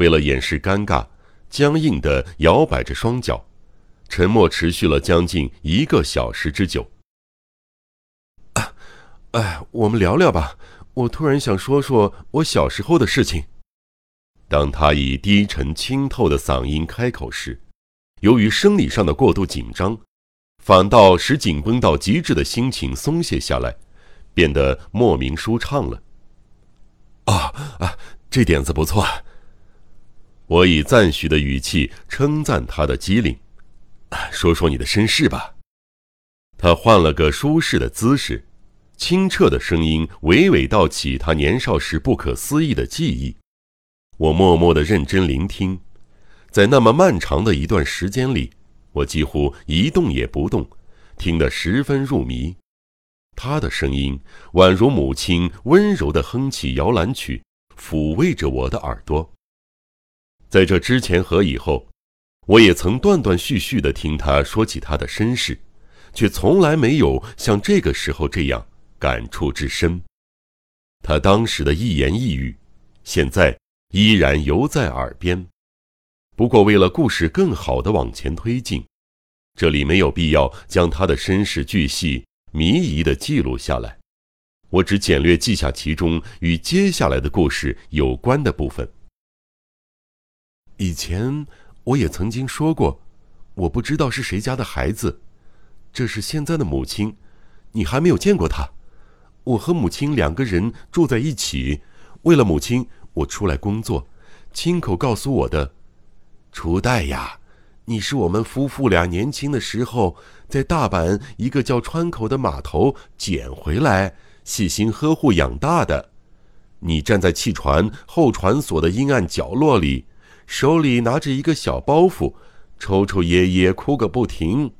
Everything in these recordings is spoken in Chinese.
为了掩饰尴尬，僵硬地摇摆着双脚，沉默持续了将近一个小时之久。哎，我们聊聊吧。我突然想说说我小时候的事情。当他以低沉清透的嗓音开口时，由于生理上的过度紧张，反倒使紧绷到极致的心情松懈下来，变得莫名舒畅了。啊啊，这点子不错。我以赞许的语气称赞他的机灵。说说你的身世吧。他换了个舒适的姿势。清澈的声音娓娓道起他年少时不可思议的记忆，我默默的认真聆听，在那么漫长的一段时间里，我几乎一动也不动，听得十分入迷。他的声音宛如母亲温柔的哼起摇篮曲，抚慰着我的耳朵。在这之前和以后，我也曾断断续续的听他说起他的身世，却从来没有像这个时候这样。感触之深，他当时的一言一语，现在依然犹在耳边。不过，为了故事更好的往前推进，这里没有必要将他的身世巨细靡遗的记录下来。我只简略记下其中与接下来的故事有关的部分。以前我也曾经说过，我不知道是谁家的孩子，这是现在的母亲，你还没有见过她。我和母亲两个人住在一起，为了母亲，我出来工作，亲口告诉我的，初代呀，你是我们夫妇俩年轻的时候在大阪一个叫川口的码头捡回来，细心呵护养大的。你站在汽船后船所的阴暗角落里，手里拿着一个小包袱，抽抽噎噎哭个不停。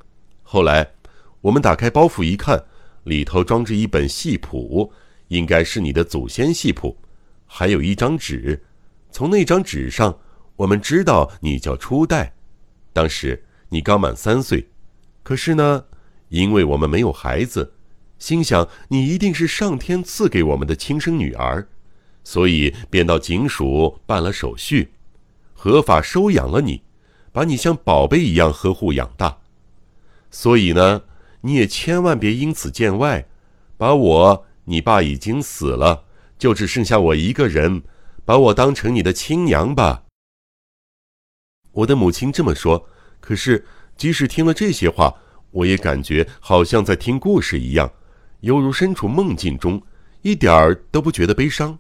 后来，我们打开包袱一看。里头装着一本戏谱，应该是你的祖先戏谱，还有一张纸。从那张纸上，我们知道你叫初代。当时你刚满三岁，可是呢，因为我们没有孩子，心想你一定是上天赐给我们的亲生女儿，所以便到警署办了手续，合法收养了你，把你像宝贝一样呵护养大。所以呢。你也千万别因此见外，把我，你爸已经死了，就只剩下我一个人，把我当成你的亲娘吧。我的母亲这么说，可是即使听了这些话，我也感觉好像在听故事一样，犹如身处梦境中，一点儿都不觉得悲伤。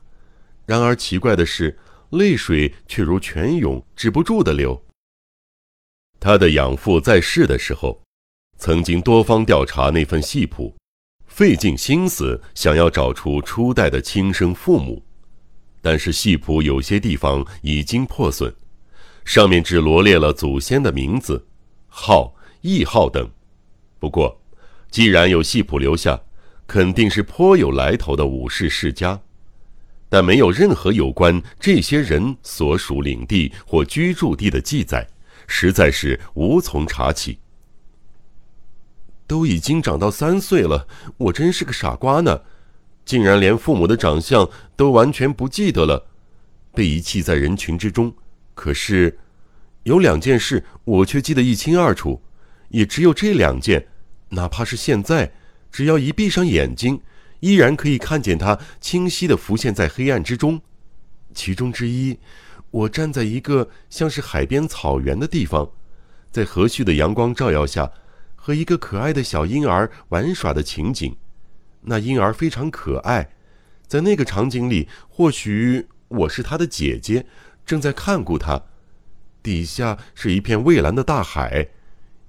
然而奇怪的是，泪水却如泉涌，止不住的流。他的养父在世的时候。曾经多方调查那份戏谱，费尽心思想要找出初代的亲生父母，但是戏谱有些地方已经破损，上面只罗列了祖先的名字、号、谥号等。不过，既然有戏谱留下，肯定是颇有来头的武士世家，但没有任何有关这些人所属领地或居住地的记载，实在是无从查起。都已经长到三岁了，我真是个傻瓜呢，竟然连父母的长相都完全不记得了，被遗弃在人群之中。可是，有两件事我却记得一清二楚，也只有这两件，哪怕是现在，只要一闭上眼睛，依然可以看见它清晰的浮现在黑暗之中。其中之一，我站在一个像是海边草原的地方，在和煦的阳光照耀下。和一个可爱的小婴儿玩耍的情景，那婴儿非常可爱。在那个场景里，或许我是他的姐姐，正在看顾他。底下是一片蔚蓝的大海，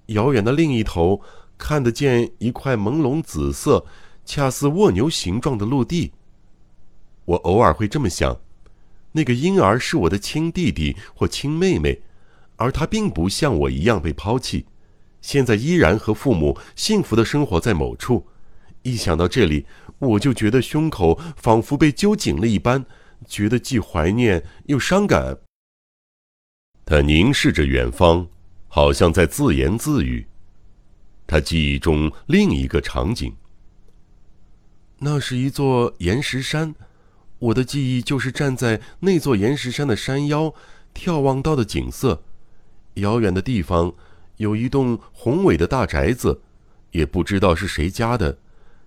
遥远的另一头看得见一块朦胧紫色、恰似蜗牛形状的陆地。我偶尔会这么想：那个婴儿是我的亲弟弟或亲妹妹，而他并不像我一样被抛弃。现在依然和父母幸福的生活在某处，一想到这里，我就觉得胸口仿佛被揪紧了一般，觉得既怀念又伤感。他凝视着远方，好像在自言自语。他记忆中另一个场景，那是一座岩石山，我的记忆就是站在那座岩石山的山腰，眺望到的景色。遥远的地方有一栋宏伟的大宅子，也不知道是谁家的。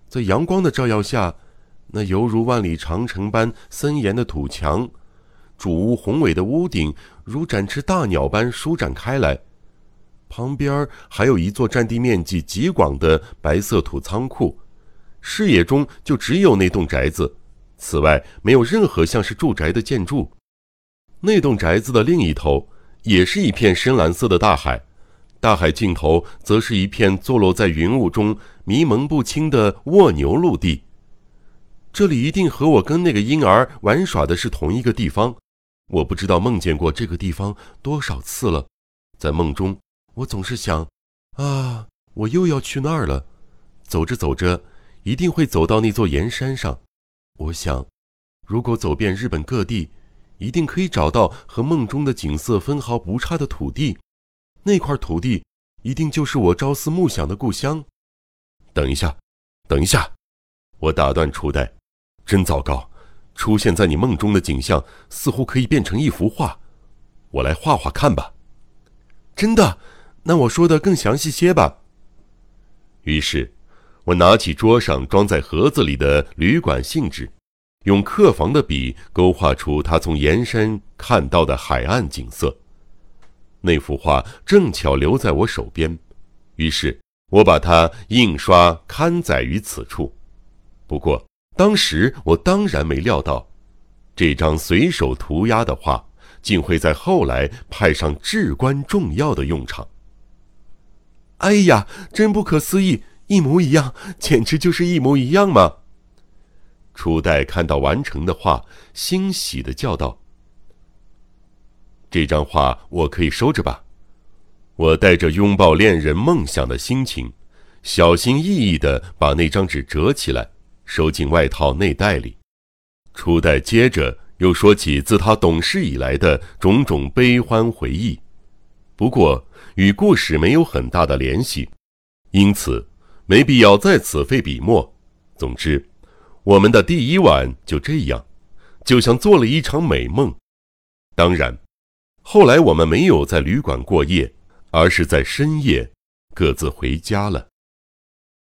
在阳光的照耀下，那犹如万里长城般森严的土墙，主屋宏伟的屋顶如展翅大鸟般舒展开来。旁边还有一座占地面积极广的白色土仓库，视野中就只有那栋宅子，此外没有任何像是住宅的建筑。那栋宅子的另一头也是一片深蓝色的大海，大海尽头则是一片坐落在云雾中、迷蒙不清的蜗牛陆地。这里一定和我跟那个婴儿玩耍的是同一个地方。我不知道梦见过这个地方多少次了，在梦中。我总是想，啊，我又要去那儿了。走着走着，一定会走到那座岩山上。我想，如果走遍日本各地，一定可以找到和梦中的景色分毫不差的土地。那块土地，一定就是我朝思暮想的故乡。等一下，等一下，我打断初代。真糟糕，出现在你梦中的景象似乎可以变成一幅画。我来画画看吧。真的。那我说的更详细些吧。于是，我拿起桌上装在盒子里的旅馆信纸，用客房的笔勾画出他从岩山看到的海岸景色。那幅画正巧留在我手边，于是我把它印刷刊载于此处。不过，当时我当然没料到，这张随手涂鸦的画竟会在后来派上至关重要的用场。哎呀，真不可思议，一模一样，简直就是一模一样嘛！初代看到完成的画，欣喜的叫道：“这张画我可以收着吧？”我带着拥抱恋人梦想的心情，小心翼翼的把那张纸折起来，收进外套内袋里。初代接着又说起自他懂事以来的种种悲欢回忆，不过。与故事没有很大的联系，因此没必要在此费笔墨。总之，我们的第一晚就这样，就像做了一场美梦。当然，后来我们没有在旅馆过夜，而是在深夜各自回家了。